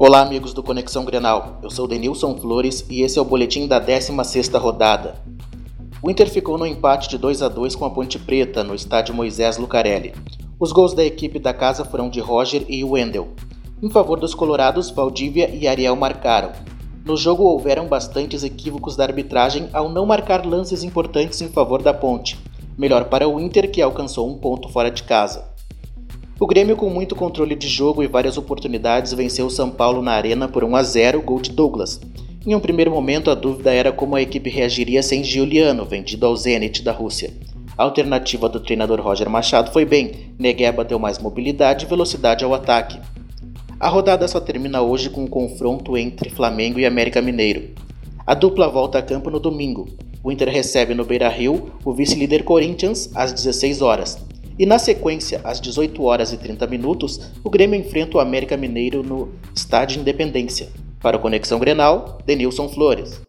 Olá, amigos do Conexão Grenal. Eu sou Denilson Flores e esse é o boletim da 16ª rodada. O Inter ficou no empate de 2 a 2 com a Ponte Preta no estádio Moisés Lucarelli. Os gols da equipe da casa foram de Roger e Wendel. Em favor dos colorados, Valdívia e Ariel marcaram. No jogo houveram bastantes equívocos da arbitragem ao não marcar lances importantes em favor da Ponte. Melhor para o Inter, que alcançou um ponto fora de casa. O Grêmio, com muito controle de jogo e várias oportunidades, venceu o São Paulo na Arena por 1 a 0, gol de Douglas. Em um primeiro momento, a dúvida era como a equipe reagiria sem Giuliano, vendido ao Zenit da Rússia. A alternativa do treinador Roger Machado foi bem, Negueba deu mais mobilidade e velocidade ao ataque. A rodada só termina hoje com um confronto entre Flamengo e América Mineiro. A dupla volta a campo no domingo. O Inter recebe no Beira-Rio o vice-líder Corinthians às 16 horas. E na sequência, às 18 horas e 30 minutos, o Grêmio enfrenta o América Mineiro no Estádio Independência. Para o Conexão Grenal, Denilson Flores.